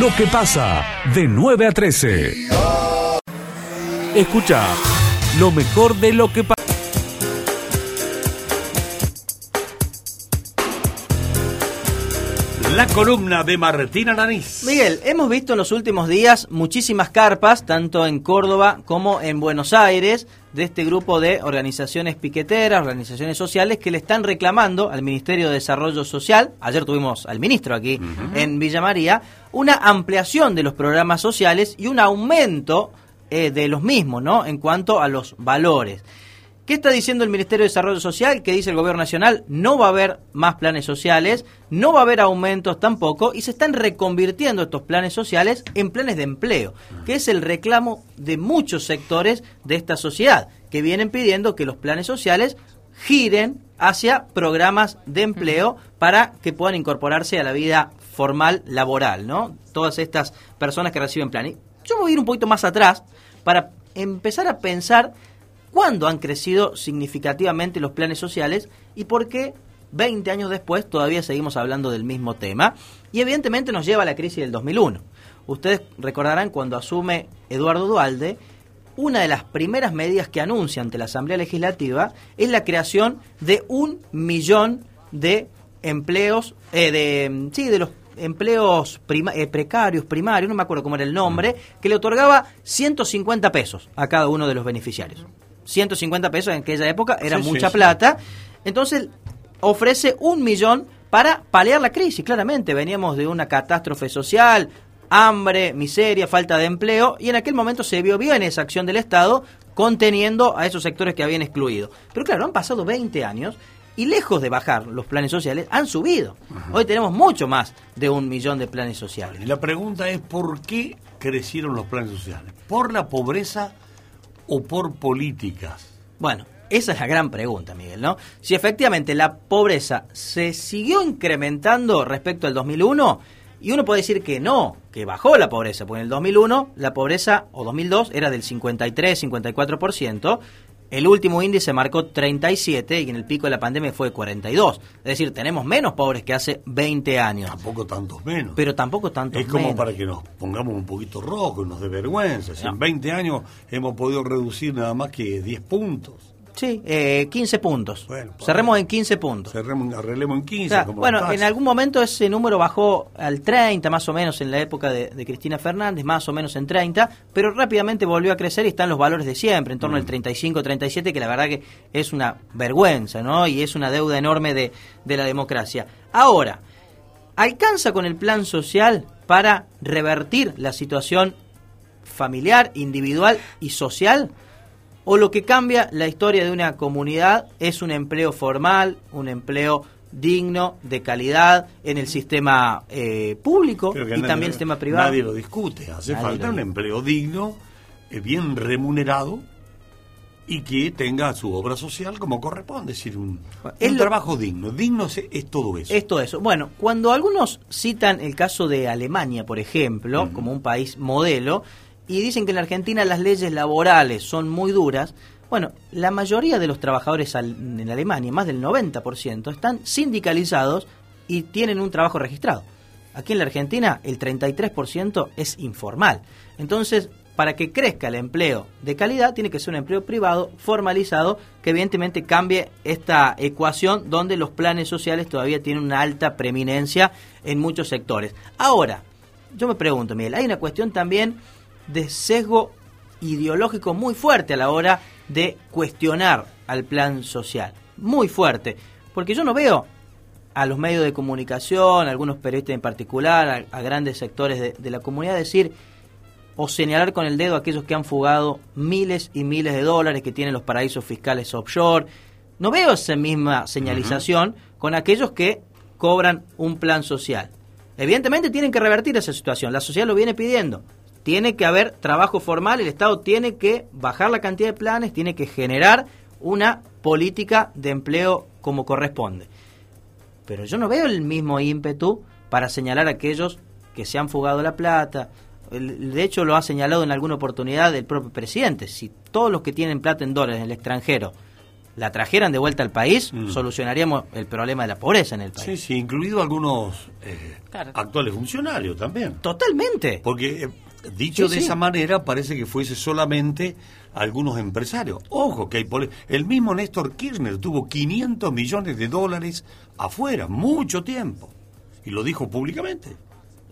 Lo que pasa de 9 a 13. Escucha lo mejor de lo que pasa. La columna de Martina Naniz. Miguel, hemos visto en los últimos días muchísimas carpas, tanto en Córdoba como en Buenos Aires, de este grupo de organizaciones piqueteras, organizaciones sociales, que le están reclamando al Ministerio de Desarrollo Social, ayer tuvimos al ministro aquí en Villa María, una ampliación de los programas sociales y un aumento eh, de los mismos, ¿no? En cuanto a los valores. ¿Qué está diciendo el Ministerio de Desarrollo Social? ¿Qué dice el Gobierno Nacional? No va a haber más planes sociales, no va a haber aumentos tampoco, y se están reconvirtiendo estos planes sociales en planes de empleo, que es el reclamo de muchos sectores de esta sociedad, que vienen pidiendo que los planes sociales giren hacia programas de empleo para que puedan incorporarse a la vida formal laboral, ¿no? Todas estas personas que reciben planes. Yo me voy a ir un poquito más atrás para empezar a pensar cuándo han crecido significativamente los planes sociales y por qué 20 años después todavía seguimos hablando del mismo tema. Y evidentemente nos lleva a la crisis del 2001. Ustedes recordarán cuando asume Eduardo Dualde, una de las primeras medidas que anuncia ante la Asamblea Legislativa es la creación de un millón de empleos, eh, de, sí, de los empleos prima- eh, precarios, primarios, no me acuerdo cómo era el nombre, que le otorgaba 150 pesos a cada uno de los beneficiarios. 150 pesos en aquella época era Sí, mucha sí. plata. Entonces ofrece un millón para paliar la crisis. Claramente veníamos de una catástrofe social, hambre, miseria, falta de empleo, y en aquel momento se vio bien esa acción del Estado conteniendo a esos sectores que habían excluido. Pero claro, han pasado 20 años y lejos de bajar los planes sociales, han subido. Hoy tenemos mucho más de un millón de planes sociales. Y la pregunta es, ¿por qué crecieron los planes sociales? ¿Por la pobreza o por políticas? Bueno, Esa es la gran pregunta, Miguel, ¿no? Si efectivamente la pobreza se siguió incrementando respecto al 2001, y uno puede decir que no, que bajó la pobreza, porque en el 2001 la pobreza, o 2002, era del 53-54%, el último índice marcó 37 y en el pico de la pandemia fue 42. Es decir, tenemos menos pobres que hace 20 años. Tampoco tantos menos. Pero tampoco tantos Es como menos. para que nos pongamos un poquito rojos, nos dé vergüenza. Si No. en 20 años hemos podido reducir nada más que 10 puntos. Sí, eh, 15 puntos. Cerremos en 15 puntos. Cerremos, arreglemos en 15. O sea, como bueno, en algún momento ese número bajó al 30 más o menos en la época de, de Cristina Fernández, más o menos en 30, pero rápidamente volvió a crecer y están los valores de siempre, en torno al 35, 37, que la verdad que es una vergüenza, ¿no? Y es una deuda enorme de, de la democracia. Ahora, ¿alcanza con el plan social para revertir la situación familiar, individual y social? ¿O lo que cambia la historia de una comunidad es un empleo formal, un empleo digno, de calidad en el sistema eh, público y nadie- también el sistema privado? Nadie lo discute. Hace Nadie falta un empleo digno, eh, bien remunerado y que tenga su obra social como corresponde. Es decir, un, Es un lo- trabajo digno. Digno es, es todo eso. Es todo eso. Bueno, cuando algunos citan el caso de Alemania, por ejemplo, como un país modelo, y dicen que en la Argentina las leyes laborales son muy duras, bueno, la mayoría de los trabajadores en Alemania, más del 90%, están sindicalizados y tienen un trabajo registrado. Aquí en la Argentina el 33% es informal. Entonces, para que crezca el empleo de calidad, tiene que ser un empleo privado, formalizado, que evidentemente cambie esta ecuación donde los planes sociales todavía tienen una alta preeminencia en muchos sectores. Ahora, yo me pregunto, Miguel, hay una cuestión también de sesgo ideológico muy fuerte a la hora de cuestionar al plan social. Muy fuerte. Porque yo no veo a los medios de comunicación, a algunos periodistas en particular, a, a grandes sectores de, de la comunidad decir o señalar con el dedo a aquellos que han fugado miles y miles de dólares que tienen los paraísos fiscales offshore. No veo esa misma señalización con aquellos que cobran un plan social. Evidentemente tienen que revertir esa situación, la sociedad lo viene pidiendo. Tiene que haber trabajo formal, el Estado tiene que bajar la cantidad de planes, tiene que generar una política de empleo como corresponde. Pero yo no veo el mismo ímpetu para señalar a aquellos que se han fugado la plata. De hecho, lo ha señalado en alguna oportunidad el propio presidente. Si todos los que tienen plata en dólares en el extranjero la trajeran de vuelta al país, solucionaríamos el problema de la pobreza en el país. Sí, sí, incluido algunos eh, actuales funcionarios también. Totalmente. Porque eh, dicho Sí, de sí. esa manera parece que fuese solamente algunos empresarios. Ojo, que hay el mismo Néstor Kirchner tuvo 500 millones de dólares afuera, mucho tiempo. Y lo dijo públicamente.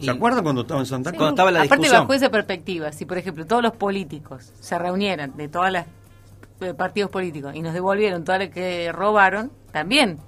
¿Se acuerdan cuando estaba en Santa Cruz? Aparte bajo esa perspectiva, si por ejemplo todos los políticos se reunieran de todos los partidos políticos y nos devolvieron todo lo que robaron, también.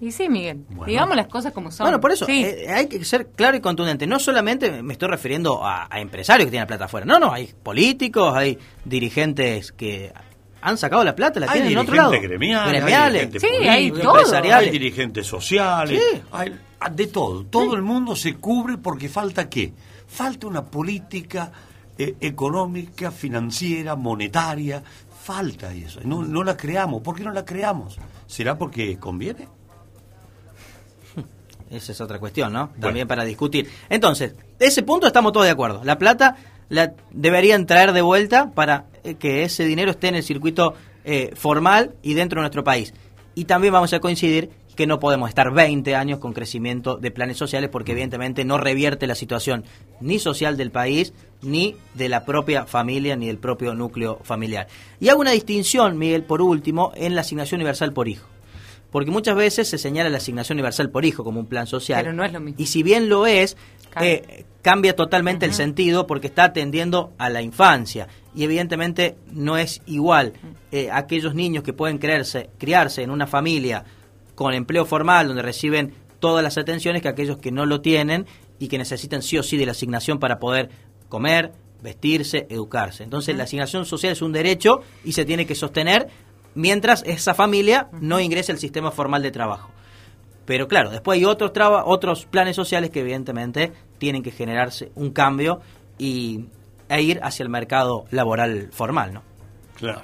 Y sí, Miguel, digamos las cosas como son. Bueno, por eso Sí. eh, hay que ser claro y contundente. No solamente me estoy refiriendo a, a empresarios que tienen plata afuera. No, no, hay políticos, hay dirigentes que han sacado la plata, la Hay tienen en otro lado. dirigentes gremiales, hay Gremiales. dirigentes Sí, hay todo. Empresariales. hay dirigentes sociales, Sí. hay de todo. Todo el mundo se cubre porque falta qué? Falta una política eh, económica, financiera, monetaria. Falta eso. No, no la creamos. ¿Por qué no la creamos? ¿Será porque conviene? Esa es otra cuestión, ¿no? También para discutir. Entonces, ese punto estamos todos de acuerdo. La plata la deberían traer de vuelta para eh, que ese dinero esté en el circuito eh, formal y dentro de nuestro país. Y también vamos a coincidir que no podemos estar 20 años con crecimiento de planes sociales porque evidentemente no revierte la situación ni social del país, ni de la propia familia, ni del propio núcleo familiar. Y hago una distinción, Miguel, por último, en la asignación universal por hijo. Porque muchas veces se señala la asignación universal por hijo como un plan social. Pero no es lo mismo. Y si bien lo es, eh, cambia totalmente el sentido porque está atendiendo a la infancia. Y evidentemente no es igual eh, aquellos niños que pueden creerse, criarse en una familia con empleo formal donde reciben todas las atenciones que aquellos que no lo tienen y que necesitan sí o sí de la asignación para poder comer, vestirse, educarse. Entonces la asignación social es un derecho y se tiene que sostener mientras esa familia no ingrese al sistema formal de trabajo. Pero claro, después hay otros traba- otros planes sociales que evidentemente tienen que generarse un cambio y e ir hacia el mercado laboral formal, ¿no? Claro.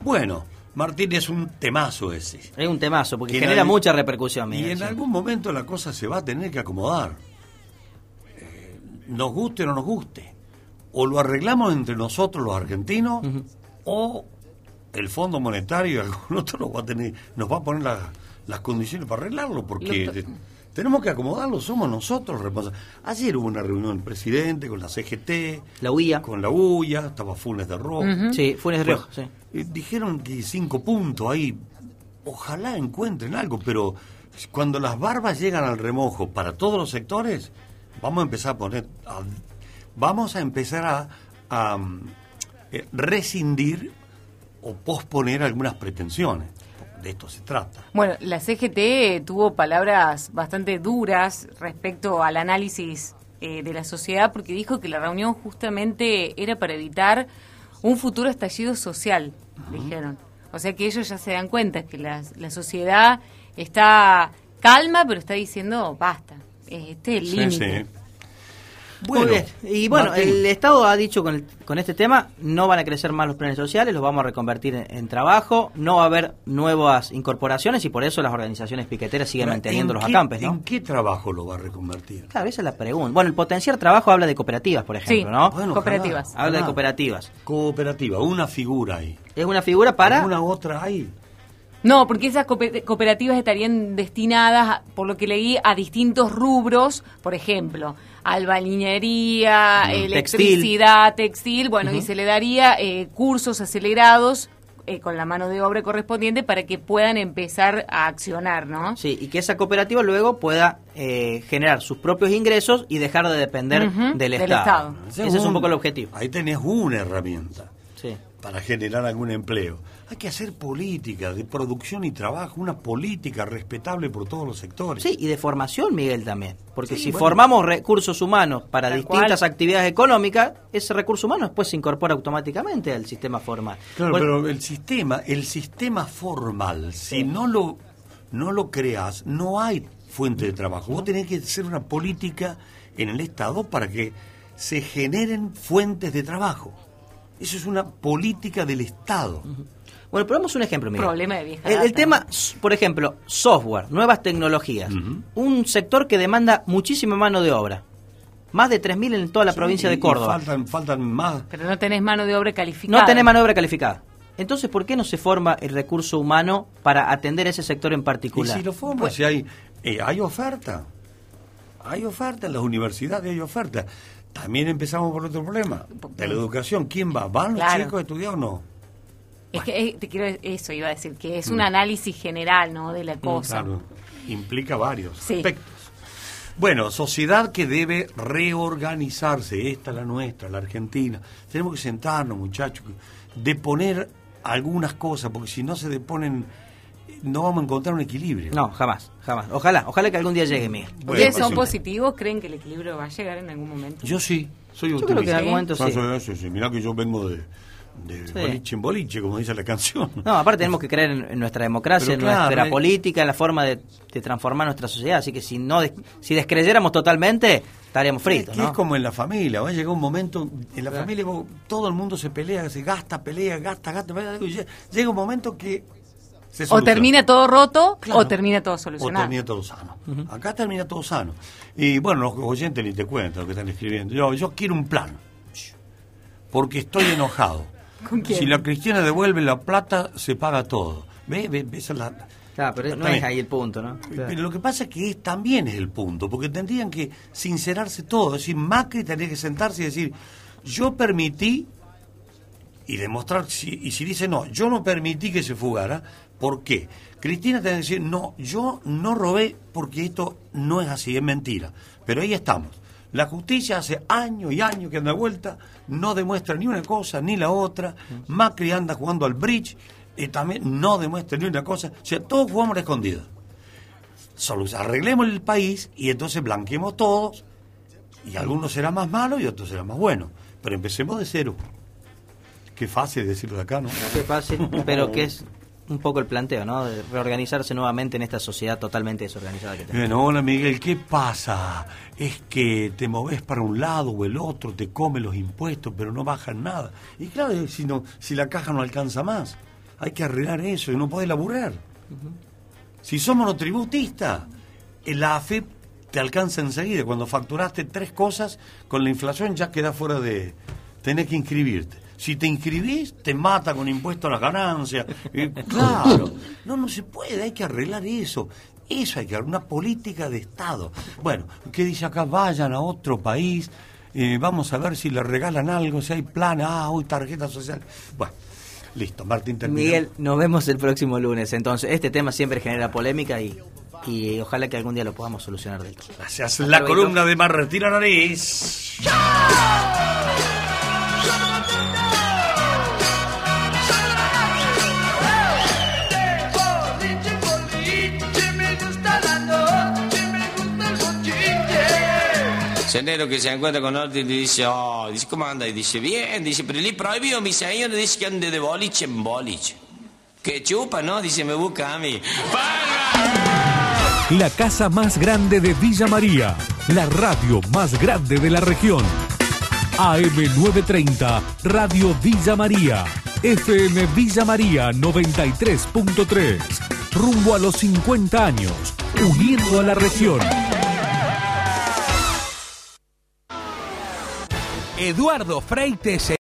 Bueno, Martín, es un temazo ese. Es un temazo, porque Que en genera mucha repercusión. Y en algún momento la cosa se va a tener que acomodar. Eh, nos guste o no nos guste. O lo arreglamos entre nosotros los argentinos, o el Fondo Monetario y algún otro nos va a, tener, nos va a poner las- las condiciones para arreglarlo, porque tenemos que acomodarlo, somos nosotros responsables. Ayer hubo una reunión del presidente con la CGT, La UIA. con la UIA, estaba Funes de Rojo. Sí, Funes de Rioja, sí. Eh, dijeron que cinco puntos ahí. Ojalá encuentren algo, pero cuando las barbas llegan al remojo para todos los sectores, vamos a empezar a poner. a- vamos a empezar a, a, eh, rescindir o posponer algunas pretensiones. De esto se trata. Bueno, la CGT tuvo palabras bastante duras respecto al análisis eh, de la sociedad porque dijo que la reunión justamente era para evitar un futuro estallido social, dijeron. O sea que ellos ya se dan cuenta que la, la sociedad está calma, pero está diciendo basta. Este es el límite. sí. Bien. Y bueno, Martín. el Estado ha dicho con, el- con este tema, no van a crecer más los planes sociales, los vamos a reconvertir en, en trabajo, no va a haber nuevas incorporaciones y por eso las organizaciones piqueteras siguen Ahora, manteniendo ¿en los qué- acampes, ¿no? ¿En qué trabajo lo va a reconvertir? Claro, esa es la pregunta. Bueno, el potenciar trabajo habla de cooperativas, por ejemplo, Sí, ¿no? Bueno, cooperativas. ojalá, Habla de cooperativas. Cooperativa, una figura ahí. Es una figura para... ¿Alguna otra ahí? No, porque esas coope- cooperativas estarían destinadas, a- por lo que leí, a distintos rubros, por ejemplo, albalinería, Mm, electricidad, textil, bueno, y se le daría eh, cursos acelerados eh, con la mano de obra correspondiente para que puedan empezar a accionar, ¿no? Sí, y que esa cooperativa luego pueda eh, generar sus propios ingresos y dejar de depender del, del Estado. Estado. Ese es un poco el objetivo. Ahí tenés una herramienta Sí. para generar algún empleo. Hay que hacer política de producción y trabajo, una política respetable por todos los sectores. Sí, y de formación, Miguel, también. Porque Sí, si bueno. formamos recursos humanos para Tal distintas cual. actividades económicas, ese recurso humano después se incorpora automáticamente al sistema formal. Claro, Bueno, pero el sistema, el sistema formal, si no lo no lo creas, no hay fuente de trabajo. Vos tenés que hacer una política en el Estado para que se generen fuentes de trabajo. Eso es una política del Estado. Bueno, probemos un ejemplo, Miguel. Problema de vieja El, tema, por ejemplo, software, nuevas tecnologías. Un sector que demanda muchísima mano de obra. Más de 3.000 en toda la Sí, provincia y- de Córdoba. faltan, faltan más. Pero no tenés mano de obra calificada. No tenés mano de obra calificada. Entonces, ¿por qué no se forma el recurso humano para atender ese sector en Y particular? si lo formas, si hay, eh, hay oferta. Hay oferta en las universidades, hay oferta. También empezamos por otro problema, de la educación. ¿Quién va? ¿Van los Claro. chicos a estudiar o no? Es que eh, te quiero eso iba a decir que es un análisis general, ¿no? De la cosa. Mm. Claro, implica varios Sí. aspectos. Bueno, sociedad que debe reorganizarse, esta es la nuestra, la Argentina. Tenemos que sentarnos, muchachos, de poner algunas cosas, porque si no se deponen, no vamos a encontrar un equilibrio. No, jamás, jamás. Ojalá, ojalá que algún día llegue, Miguel. Bueno, ¿Ustedes son sí. positivos? ¿Creen que el equilibrio va a llegar en algún momento? Yo sí, soy Yo optimista. creo que en algún momento sí. Sí, sí, Mirá que yo vengo de, de Sí. boliche en boliche, como dice la canción. No, aparte tenemos que creer en, en nuestra democracia, Pero en claro, nuestra eh. política, en la forma de, de transformar nuestra sociedad. Así que si no des- si descreyéramos totalmente, estaríamos fritos, Es que ¿no? es como en la familia, va a llegar un momento, en la Claro. familia vos- todo el mundo se pelea, se gasta, pelea, gasta, gasta, pelea, y lle- llega un momento que se O termina todo roto Claro. o termina todo o solucionado. termina todo sano. Acá termina todo sano. Y bueno, los oyentes ni te cuentan lo que están escribiendo. Yo, yo quiero un plan, porque estoy enojado. ¿Con quién? Si la cristiana devuelve la plata, se paga todo. ¿Ve? ¿Ve? Esa es la, Claro, pero no es ahí el punto, ¿no? Pero lo que pasa es que es- también es el punto, porque tendrían que sincerarse todo. Es decir, Macri tendría que sentarse y decir, yo permití, y demostrar, si, y si dice no, yo no permití que se fugara, ¿por qué? Cristina tendría que decir, no, yo no robé porque esto no es así, es mentira. Pero ahí estamos. La justicia hace años y años que anda vuelta, no demuestra ni una cosa ni la otra. Macri anda jugando al bridge, y también no demuestra ni una cosa. O sea, todos jugamos a la arreglemos el país y entonces blanqueemos todos y algunos serán más malos y otros serán más buenos. Pero empecemos de cero. Qué fácil decirlo de acá, ¿no? Qué fácil, pero que es un poco el planteo, ¿no? De reorganizarse nuevamente en esta sociedad totalmente desorganizada que tenemos. Bueno, hola Miguel, ¿qué pasa? Es que te moves para un lado o el otro, te come los impuestos, pero no bajan nada. Y claro, si, no, si la caja no alcanza más. hay que arreglar eso y no puede laburar. Si somos monotributistas, eh, la AFIP te alcanza enseguida. Cuando facturaste tres cosas, con la inflación ya queda fuera de... Tenés que inscribirte. Si te inscribís, te mata con impuesto a las ganancias. Eh, claro. No, no se puede, hay que arreglar eso. Eso hay que hacer, una política de Estado. Bueno, ¿qué dice acá? Vayan a otro país, eh, vamos a ver si le regalan algo, si hay plan, ah, hoy tarjeta social. Bueno, listo, Martín terminó. Miguel, nos vemos el próximo lunes. Entonces, este tema siempre genera polémica y, y ojalá que algún día lo podamos solucionar del todo. Gracias. La columna de Mar Retira Nariz. Sendero que se encuentra con otro y le dice, oh, dice, ¿cómo anda? Y dice, bien, dice, pero le prohibió mi señor, dice que ande de boliche en boliche. Que chupa, ¿no? Dice, me busca a mí. La casa más grande de Villa María, la radio más grande de la región. AM930, Radio Villa María, FM Villa María 93.3, rumbo a los 50 años, uniendo a la región. Eduardo Freites